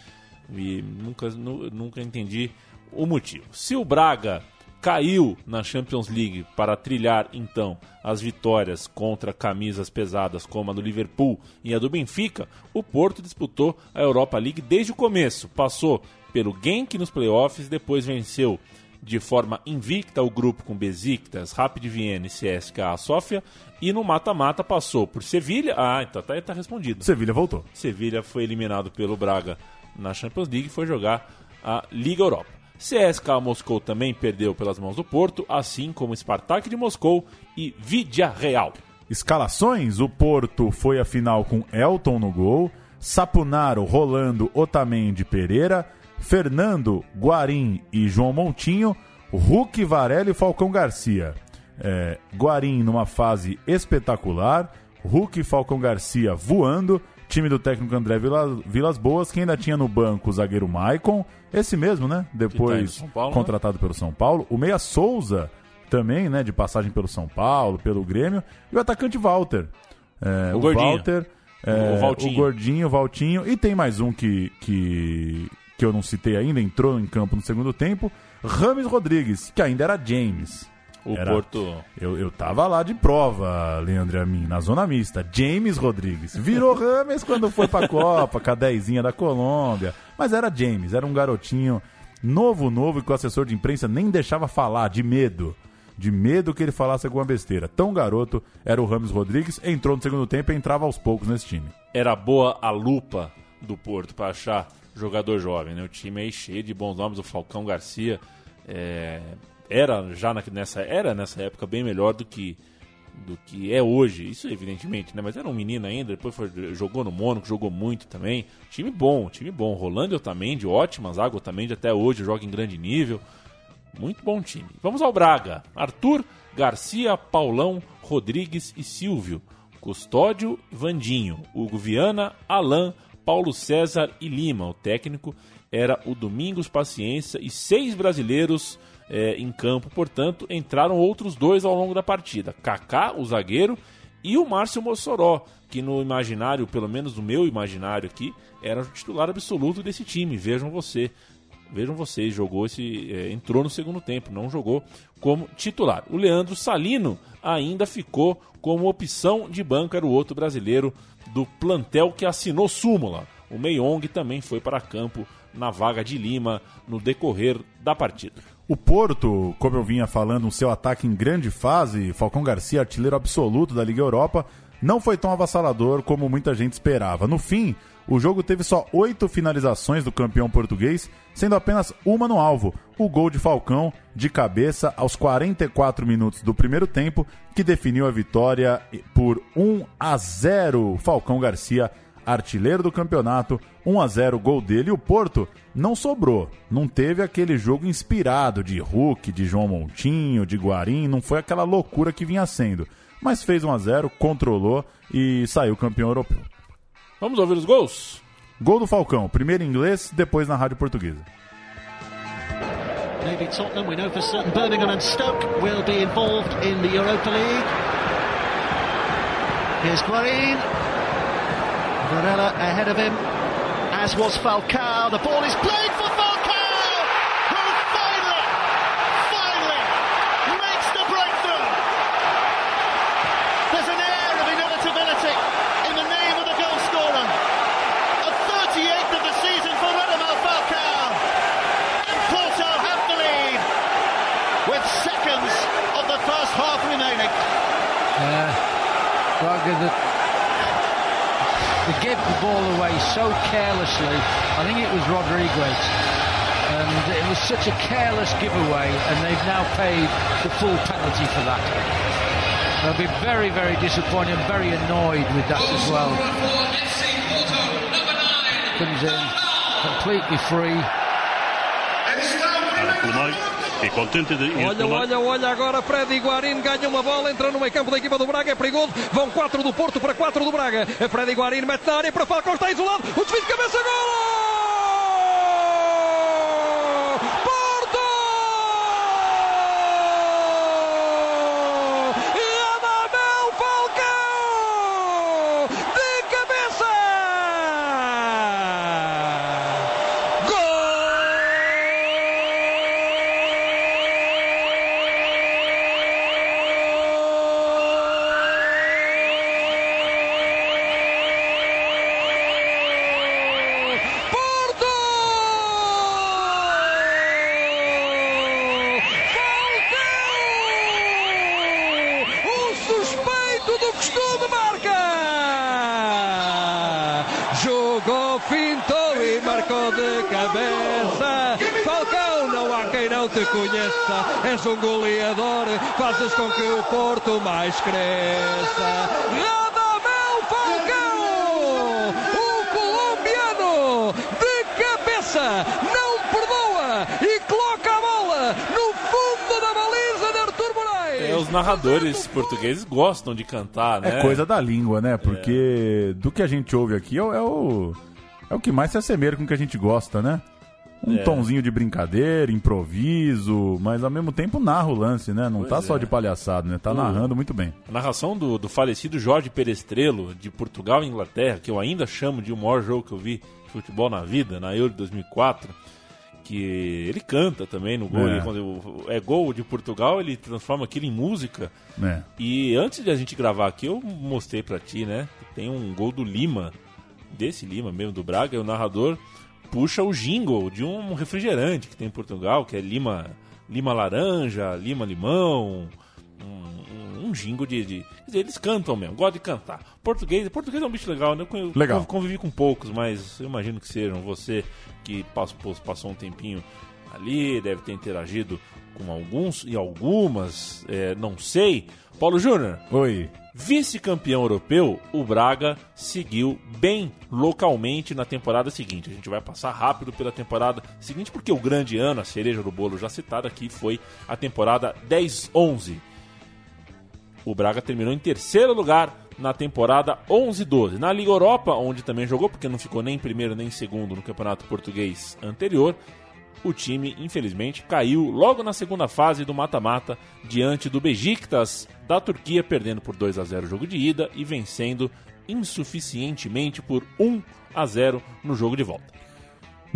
E nunca, nu- nunca entendi o motivo. Se o Braga caiu na Champions League para trilhar, então, as vitórias contra camisas pesadas como a do Liverpool e a do Benfica, o Porto disputou a Europa League desde o começo. Passou pelo Genk nos playoffs, depois venceu de forma invicta o grupo com Besiktas, Rapid Viena e CSKA Sofia e no mata-mata passou por Sevilha. Ah, então tá, tá respondido. Sevilha voltou. Sevilha foi eliminado pelo Braga na Champions League e foi jogar a Liga Europa. CSKA Moscou também perdeu pelas mãos do Porto, assim como Spartak de Moscou e Vidia Real. Escalações: o Porto foi à final com Elton no gol, Sapunaro, Rolando, Otamendi, Pereira, Fernando, Guarim e João Montinho, Hulk, Varela e Falcão Garcia. É, Guarim numa fase espetacular, Hulk e Falcão Garcia voando, time do técnico André Vila- Vilas Boas, que ainda tinha no banco o zagueiro Maicon, esse mesmo, né? tá Depois São Paulo, né? contratado pelo São Paulo, o Meia Souza também, né, de passagem pelo São Paulo, pelo Grêmio, e o atacante Walter. É, O o gordinho. Walter, é, O Valtinho. o gordinho, o Valtinho, e tem mais um que, que, que eu não citei ainda, entrou em campo no segundo tempo, Rames Rodrigues, que ainda era James. O Era- Porto. Eu, eu tava lá de prova, Leandro a mim, na zona mista. James Rodrigues. Virou [LAUGHS] Rames quando foi pra Copa, com a dezinha da Colômbia. Mas era James, era um garotinho novo, novo, e que o assessor de imprensa nem deixava falar, de medo. De medo que ele falasse alguma besteira. Tão garoto era o Rames Rodrigues, entrou no segundo tempo e entrava aos poucos nesse time. Era boa a lupa do Porto para achar jogador jovem, né? O time aí cheio de bons nomes, o Falcão Garcia é, era já na- nessa era nessa época bem melhor do que do que é hoje. Isso evidentemente, né? Mas era um menino ainda, depois foi- jogou no Mônaco, jogou muito também. Time bom, time bom. Rolando Otamendi, ótima zaga, Otamendi até hoje joga em grande nível. Muito bom time. Vamos ao Braga. Arthur, Garcia, Paulão, Rodrigues e Silvio. Custódio, Vandinho. Hugo Viana, Alain, Paulo César e Lima. O técnico era o Domingos Paciência e seis brasileiros eh, em campo. Portanto, entraram outros dois ao longo da partida. Kaká, o zagueiro, e o Márcio Mossoró, que no imaginário, pelo menos no meu imaginário aqui, era o titular absoluto desse time. Vejam você. Vejam vocês, jogou esse. eh, entrou no segundo tempo, não jogou como titular. O Leandro Salino ainda ficou como opção de banco, era o outro brasileiro do plantel que assinou súmula. O Meiong também foi para campo na vaga de Lima no decorrer da partida. O Porto, como eu vinha falando, o seu ataque em grande fase, Falcão Garcia, artilheiro absoluto da Liga Europa, não foi tão avassalador como muita gente esperava. No fim, o jogo teve só oito finalizações do campeão português, sendo apenas uma no alvo, o gol de Falcão de cabeça aos 44 minutos do primeiro tempo, que definiu a vitória por 1 a 0. Falcão Garcia artilheiro do campeonato, 1 a 0 gol dele. E o Porto não sobrou, não teve aquele jogo inspirado de Hulk, de João Montinho, de Guarim, não foi aquela loucura que vinha sendo. Mas fez 1 a 0 controlou e saiu campeão europeu. Vamos ouvir os gols? Gol do Falcão, primeiro em inglês, depois na rádio portuguesa. Maybe Tottenham, we know for certain Birmingham and Stoke will be involved in the Europa League. Here's Guarin. Varela ahead of him, as was Falcao. The ball is played for Falcao, who finally, finally makes the breakthrough. There's an air of inevitability in the name of the goal scorer. A 38th of the season for Radamel Falcao. And Porto have the lead with seconds of the first half remaining. Braga that they gave the ball away so carelessly. I think it was Rodriguez. And it was such a careless giveaway, and they've now paid the full penalty for that. They'll be very, very disappointed and very annoyed with that as well. Comes in completely free. E contente de Olha, olha, olha agora Freddy Guarin ganha uma bola, entra no meio campo da equipa do Braga, é perigoso. Vão 4 do Porto para 4 do Braga. Freddy Guarin mete na área para Falcão, está isolado. O desvio de cabeça, gol! Cresça. Radamel Falcão! O colombiano de cabeça não perdoa e coloca a bola no fundo da baliza de Artur Moraes. É, os narradores portugueses gostam de cantar, né? É coisa da língua, né? Porque do que a gente ouve aqui é, o- é o. É o que mais se assemelha com o que a gente gosta, né? Um É. tonzinho de brincadeira, improviso, mas ao mesmo tempo narra o lance, né? Não Pois tá só é. de palhaçada, né? Tá narrando muito bem. A narração do, do falecido Jorge Perestrelo, de Portugal e Inglaterra, que eu ainda chamo de o maior jogo que eu vi de futebol na vida, na Euro de 2004, que ele canta também no gol. É. quando é gol de Portugal, ele transforma aquilo em música. É. E antes de a gente gravar aqui, eu mostrei pra ti, né? Tem um gol do Lima, desse Lima mesmo, do Braga, e o narrador puxa o jingle de um refrigerante que tem em Portugal, que é Lima, Lima Laranja, Lima Limão, um, um, um jingle de, de- Quer dizer, eles cantam mesmo, gostam de cantar. Português, português é um bicho legal, né? Eu Legal. convivi com poucos, mas eu imagino que sejam. Você que passou, passou um tempinho ali, deve ter interagido com alguns e algumas, é, não sei. Paulo Júnior. Oi. Vice-campeão europeu, o Braga seguiu bem localmente na temporada seguinte. A gente vai passar rápido pela temporada seguinte, porque o grande ano, a cereja do bolo já citada aqui, foi a temporada 10-11. O Braga terminou em terceiro lugar na temporada 11-12. Na Liga Europa, onde também jogou, porque não ficou nem em primeiro nem em segundo no campeonato português anterior, o time, infelizmente, caiu logo na segunda fase do mata-mata diante do Besiktas da Turquia, perdendo por 2 a 0 o jogo de ida e vencendo insuficientemente por 1 a 0 no jogo de volta.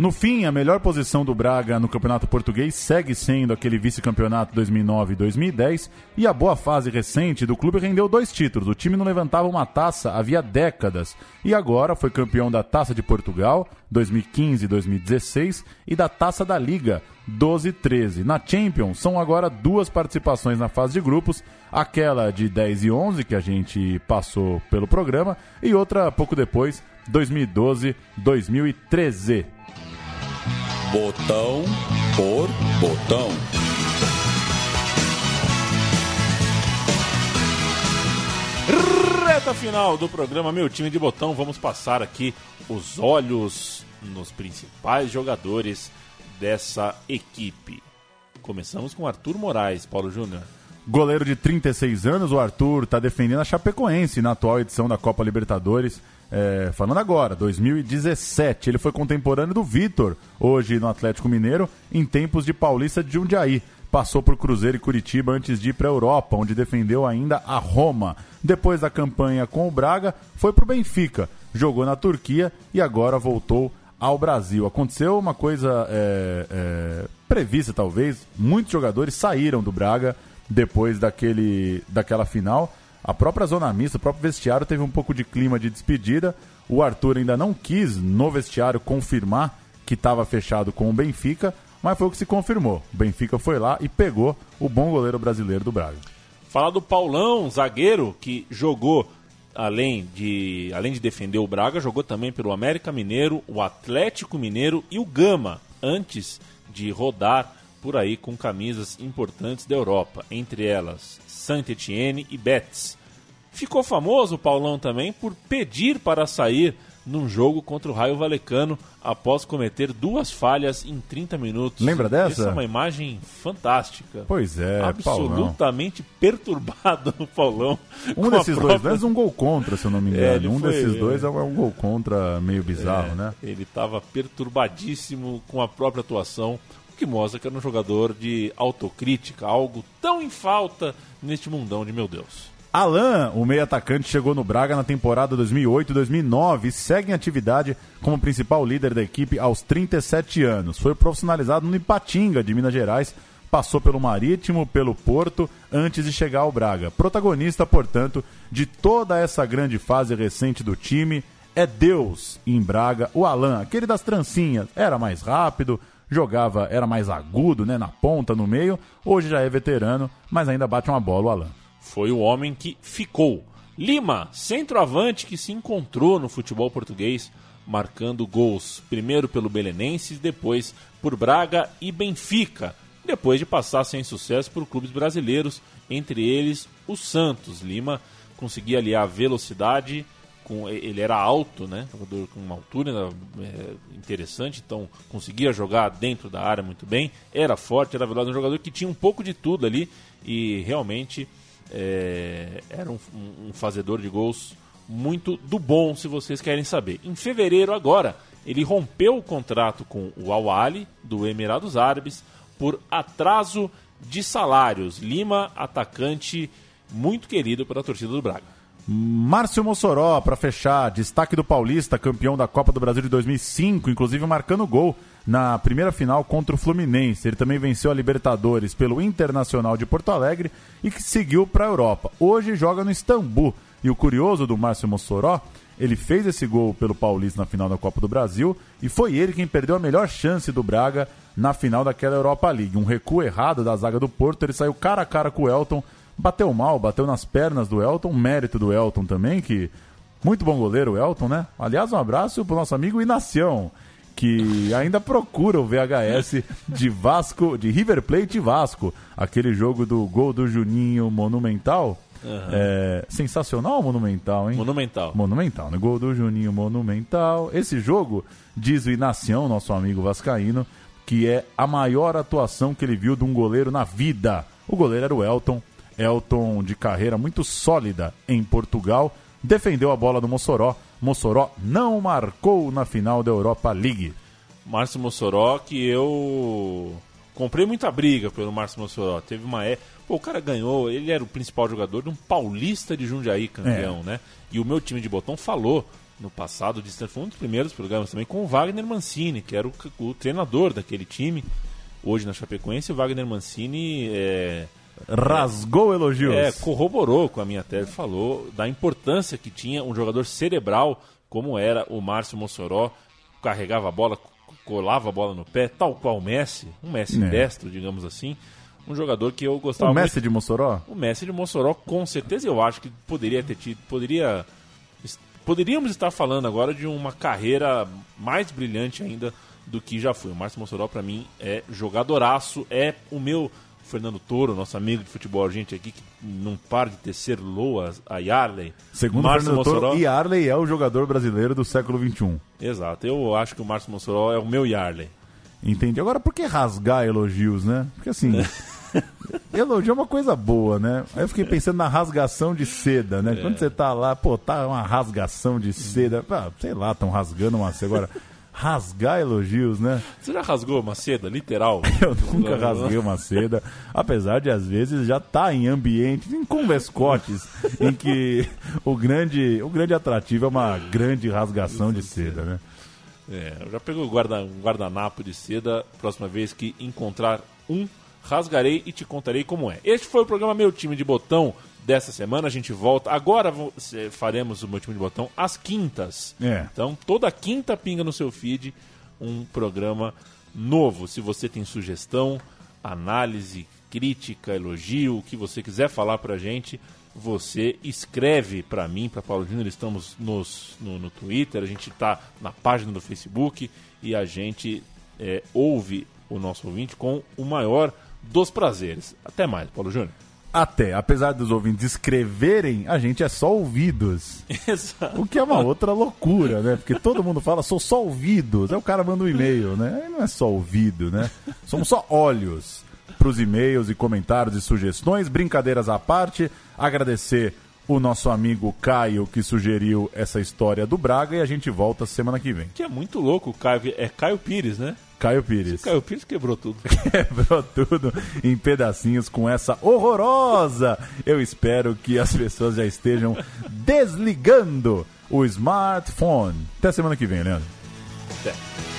No fim, a melhor posição do Braga no Campeonato Português segue sendo aquele vice-campeonato 2009 e 2010, e a boa fase recente do clube rendeu dois títulos. O time não levantava uma taça havia décadas, e agora foi campeão da Taça de Portugal 2015 e 2016 e da Taça da Liga 12 e 13. Na Champions, são agora duas participações na fase de grupos, aquela de 10 e 11 que a gente passou pelo programa, e outra pouco depois, 2012-2013. Botão por botão. Reta final do programa Meu Time de Botão, vamos passar aqui os olhos nos principais jogadores dessa equipe. Começamos com Arthur Moraes, Paulo Júnior. Goleiro de 36 anos, o Arthur está defendendo a Chapecoense na atual edição da Copa Libertadores. É, falando agora, 2017. Ele foi contemporâneo do Vitor, hoje no Atlético Mineiro, em tempos de Paulista de Jundiaí. Passou por Cruzeiro e Curitiba antes de ir para a Europa, onde defendeu ainda a Roma. Depois da campanha com o Braga, foi para o Benfica. jogou na Turquia e agora voltou ao Brasil. Aconteceu uma coisa é, é, prevista, talvez. Muitos jogadores saíram do Braga depois daquele, daquela final. A própria zona mista, o próprio vestiário teve um pouco de clima de despedida. O Arthur ainda não quis, no vestiário, confirmar que estava fechado com o Benfica, mas foi o que se confirmou. O Benfica foi lá e pegou o bom goleiro brasileiro do Braga. Falar do Paulão, zagueiro, que jogou, além de, além de defender o Braga, jogou também pelo América Mineiro, o Atlético Mineiro e o Gama, antes de rodar por aí com camisas importantes da Europa, entre elas Saint-Étienne e Betis. Ficou famoso o Paulão também por pedir para sair num jogo contra o Raio Valecano após cometer duas falhas em 30 minutos. Lembra dessa? Essa é uma imagem fantástica. Pois é, Absolutamente Paulão. perturbado o [LAUGHS] Paulão. Um desses própria... dois, mas um gol contra, se eu não me engano. É, um foi, desses dois é um gol contra meio bizarro, é, né? Ele estava perturbadíssimo com a própria atuação, que mostra que era um jogador de autocrítica, algo tão em falta neste mundão de meu Deus. Alain, o meio atacante, chegou no Braga na temporada 2008-2009 e segue em atividade como principal líder da equipe aos 37 anos. Foi profissionalizado no Ipatinga, de Minas Gerais, passou pelo Marítimo, pelo Porto, antes de chegar ao Braga. Protagonista, portanto, de toda essa grande fase recente do time, é Deus em Braga. O Alain, aquele das trancinhas, era mais rápido, jogava, era mais agudo, né, na ponta, no meio. Hoje já é veterano, mas ainda bate uma bola o Alain foi o homem que ficou. Lima, centroavante que se encontrou no futebol português, marcando gols primeiro pelo Belenenses, depois por Braga e Benfica, depois de passar sem sucesso por clubes brasileiros, entre eles o Santos. Lima conseguia aliar velocidade, com, ele era alto, né? Jogador com uma altura é, interessante, então conseguia jogar dentro da área muito bem, era forte, era veloz, um jogador que tinha um pouco de tudo ali e realmente é, era um, um, fazedor de gols muito do bom, se vocês querem saber. Em fevereiro, agora, ele rompeu o contrato com o Al-Ali, do Emirados Árabes, por atraso de salários. Lima, atacante muito querido pela torcida do Braga. Márcio Mossoró, para fechar, destaque do Paulista, campeão da Copa do Brasil de 2005, inclusive marcando gol na primeira final contra o Fluminense. Ele também venceu a Libertadores pelo Internacional de Porto Alegre e que seguiu para a Europa. Hoje joga no Istambul. E o curioso do Márcio Mossoró, ele fez esse gol pelo Paulista na final da Copa do Brasil e foi ele quem perdeu a melhor chance do Braga na final daquela Europa League. Um recuo errado da zaga do Porto, ele saiu cara a cara com o Elton, bateu mal, bateu nas pernas do Elton, mérito do Elton também, que muito bom goleiro o Elton, né? Aliás, um abraço pro nosso amigo Inacião que ainda procura o VHS de Vasco, de River Plate e Vasco, aquele jogo do gol do Juninho Monumental. Uhum. É, sensacional monumental, hein? Monumental. Monumental, né? Gol do Juninho Monumental. Esse jogo, diz o Inacião, nosso amigo vascaíno, que é a maior atuação que ele viu de um goleiro na vida. O goleiro era o Elton. Elton de carreira muito sólida em Portugal. Defendeu a bola do Mossoró Mossoró não marcou na final da Europa League. Márcio Mossoró, que eu comprei muita briga pelo Márcio Mossoró. Teve uma é, Pô, o cara ganhou, ele era o principal jogador de um paulista de Jundiaí campeão, é. né? E o meu time de botão falou no passado, de foi um dos primeiros programas também, com o Wagner Mancini, que era o, o treinador daquele time. Hoje na Chapecoense, o Wagner Mancini é, rasgou elogios. É, corroborou com a minha tese, falou da importância que tinha um jogador cerebral como era o Márcio Mossoró, carregava a bola, colava a bola no pé, tal qual o Messi, um Messi é. destro, digamos assim. Um jogador que eu gostava O Messi muito. de Mossoró? O Messi de Mossoró, com certeza, eu acho que poderia ter tido, poderia poderíamos estar falando agora de uma carreira mais brilhante ainda do que já foi. O Márcio Mossoró, para mim, é jogadoraço, é o meu Fernando Toro, nosso amigo de futebol gente aqui, que não para de tecer loas a Yarley. Segundo Márcio Fernando Mossoró, Toro, Yarley é o jogador brasileiro do século XXI. Exato, eu acho que o Márcio Mossoró é o meu Yarley. Entendi. Agora, por que rasgar elogios, né? Porque assim, [LAUGHS] elogio é uma coisa boa, né? Aí eu fiquei pensando na rasgação de seda, né? É. Quando você tá lá, pô, tá uma rasgação de seda, ah, sei lá, estão rasgando uma seda. Agora, rasgar elogios, né? Você já rasgou uma seda, literal? [LAUGHS] Eu nunca rasguei uma seda, apesar de às vezes já estar tá em ambientes, em converscotes, [LAUGHS] em que o grande, o grande atrativo é uma grande rasgação de seda, né? É, eu já pegou guarda, um guardanapo de seda, próxima vez que encontrar um, rasgarei e te contarei como é. Este foi o programa Meu Time de Botão dessa semana. A gente volta. Agora faremos o Meu Time de Botão às quintas. É. Então, toda quinta pinga no seu feed um programa novo. Se você tem sugestão, análise, crítica, elogio, o que você quiser falar pra gente, você escreve para mim, para Paulo Júnior, estamos nos, no, no Twitter, a gente está na página do Facebook e a gente é, ouve o nosso ouvinte com o maior dos prazeres. Até mais, Paulo Júnior. Até, apesar dos ouvintes escreverem, a gente é só ouvidos. [LAUGHS] Exato. O que é uma outra loucura, né? Porque todo mundo fala, sou só ouvidos. Aí o cara manda um e-mail, né? Aí não é só ouvido, né? Somos só olhos para os e-mails e comentários e sugestões. Brincadeiras à parte, agradecer o nosso amigo Caio que sugeriu essa história do Braga e a gente volta semana que vem. Que é muito louco, Caio, é Caio Pires, né? Caio Pires. Caio Pires quebrou tudo. [LAUGHS] Quebrou tudo em pedacinhos com essa horrorosa. Eu espero que as pessoas já estejam desligando o smartphone. Até semana que vem, Leandro. Até.